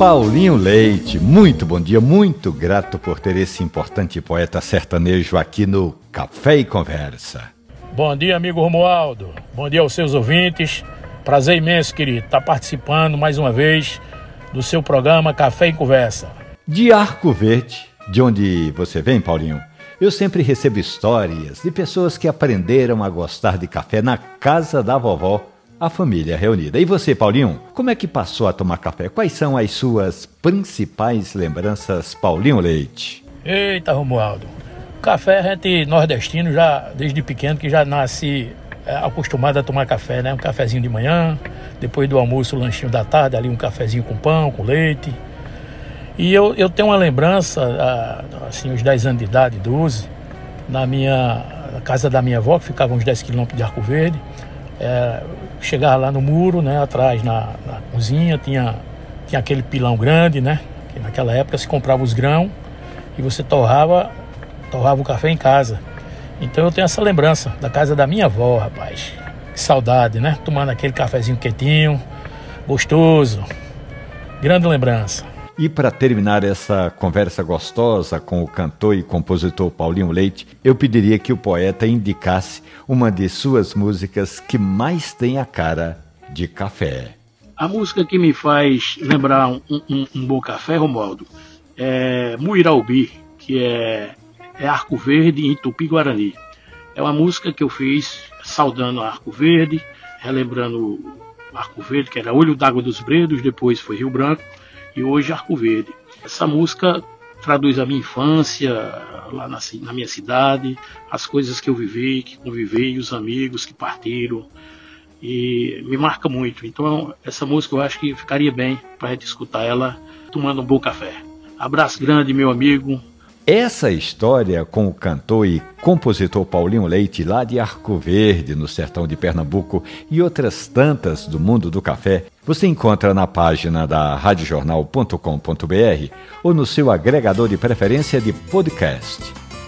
Paulinho Leite, muito bom dia, muito grato por ter esse importante poeta sertanejo aqui no Café e Conversa. Bom dia, amigo Romualdo. Bom dia aos seus ouvintes. Prazer imenso, querido, estar tá participando mais uma vez do seu programa Café e Conversa. De Arco Verde, de onde você vem, Paulinho, eu sempre recebo histórias de pessoas que aprenderam a gostar de café na casa da vovó a família reunida. E você, Paulinho, como é que passou a tomar café? Quais são as suas principais lembranças, Paulinho Leite? Eita, Romualdo. Café, a gente nordestino, já desde pequeno, que já nasce é, acostumado a tomar café, né? Um cafezinho de manhã, depois do almoço, o lanchinho da tarde, ali um cafezinho com pão, com leite. E eu, eu tenho uma lembrança, assim, uns 10 anos de idade, 12, na minha na casa da minha avó, que ficava uns 10 quilômetros de Arco Verde. É, chegava lá no muro, né, atrás na, na, cozinha, tinha, tinha aquele pilão grande, né? Que naquela época se comprava os grãos e você torrava, torrava o café em casa. Então eu tenho essa lembrança da casa da minha avó, rapaz. Que saudade, né? Tomando aquele cafezinho quietinho, gostoso. Grande lembrança. E para terminar essa conversa gostosa com o cantor e compositor Paulinho Leite, eu pediria que o poeta indicasse uma de suas músicas que mais tem a cara de café. A música que me faz lembrar um, um, um bom café, Romualdo, é Muiraubi, que é, é Arco Verde em Tupi-Guarani. É uma música que eu fiz saudando Arco Verde, relembrando Arco Verde, que era Olho d'Água dos Bredos, depois foi Rio Branco e hoje Arco Verde. Essa música traduz a minha infância lá na, na, minha cidade, as coisas que eu vivi, que convivi, os amigos que partiram e me marca muito. Então essa música eu acho que ficaria bem para gente escutar ela tomando um bom café. Abraço grande, meu amigo. Essa história com o cantor e compositor Paulinho Leite, lá de Arco Verde, no sertão de Pernambuco, e outras tantas do mundo do café, você encontra na página da radiojornal.com.br ou no seu agregador de preferência de podcast.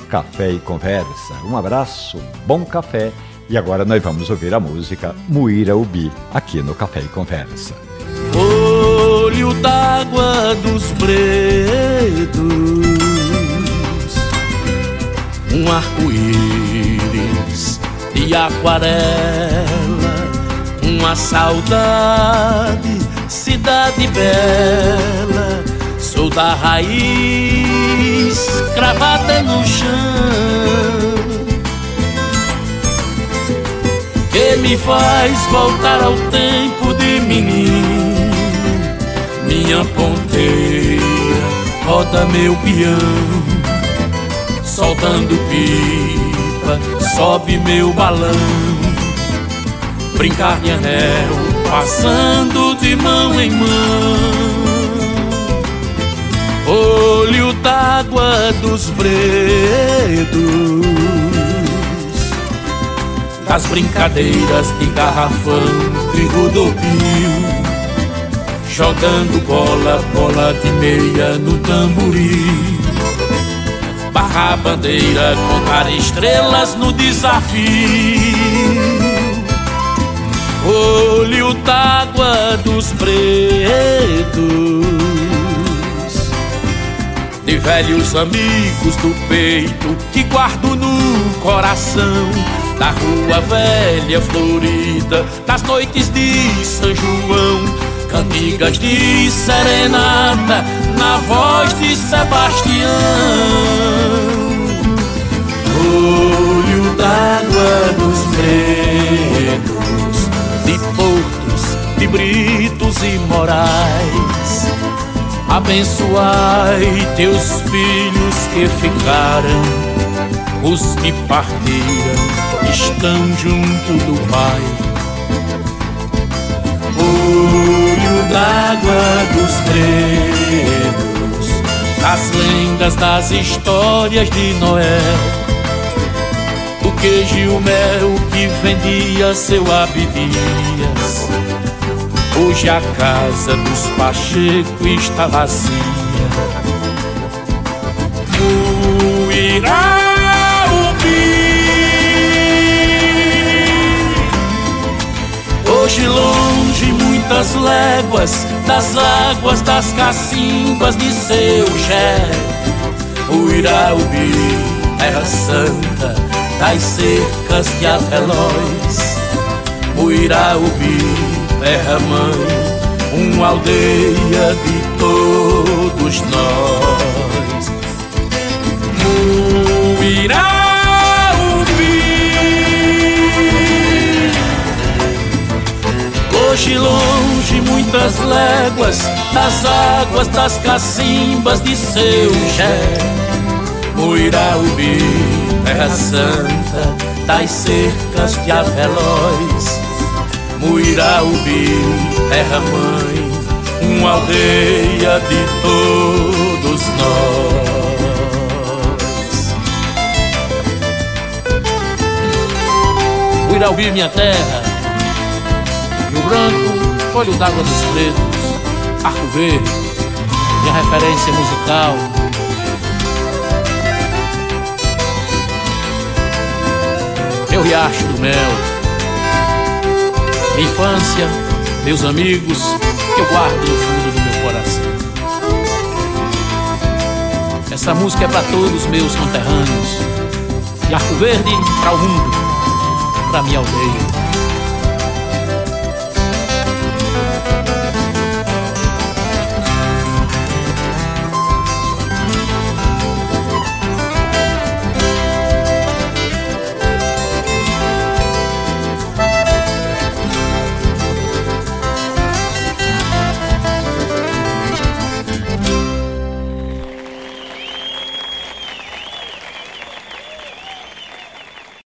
Café e Conversa. Um abraço, bom café. E agora nós vamos ouvir a música Muira Ubi, aqui no Café e Conversa. Olho d'água dos bredos de aquarela, uma saudade, cidade bela. Sou da raiz cravada no chão, que me faz voltar ao tempo de menino. Minha ponteira roda meu peão soltando pipa, sobe meu balão. Brincar de anel, passando de mão em mão. Olho d'água dos bredos, das brincadeiras de garrafão e rodopio. Jogando bola, bola de meia no tamboril barra bandeira, contar estrelas no desafio. Olho d'água dos pretos, de velhos amigos do peito que guardo no coração. Da rua velha florida, das noites de São João cantigas de serenata na voz de Sebastião. Abençoai teus filhos que ficaram, os que partiram estão junto do Pai olho d'água dos pretos, das lendas, das histórias de Noé. O queijo e o mel que vendia seu Abdias. Hoje a casa dos Pacheco está vazia. O Iraubi Hoje longe muitas léguas das águas das cacimbas de seu Xé. Uiraubi, terra santa das cercas de Avelóis. Uiraubi, terra mãe, uma aldeia de todos nós. Uiraubi Hoje longe, muitas léguas Das águas das cacimbas de seu Xé. Muiraubi, terra santa Das cercas de Avelóis Muiraubi, terra mãe Uma aldeia de todos nós Muiraubi, minha terra Rio Branco, Olho d'Água dos Pretos, Arco Verde, minha referência musical. Meu Riacho do Mel, minha infância, meus amigos, que eu guardo no fundo do meu coração. Essa música é para todos meus conterrâneos, de Arco Verde para o mundo, para minha aldeia.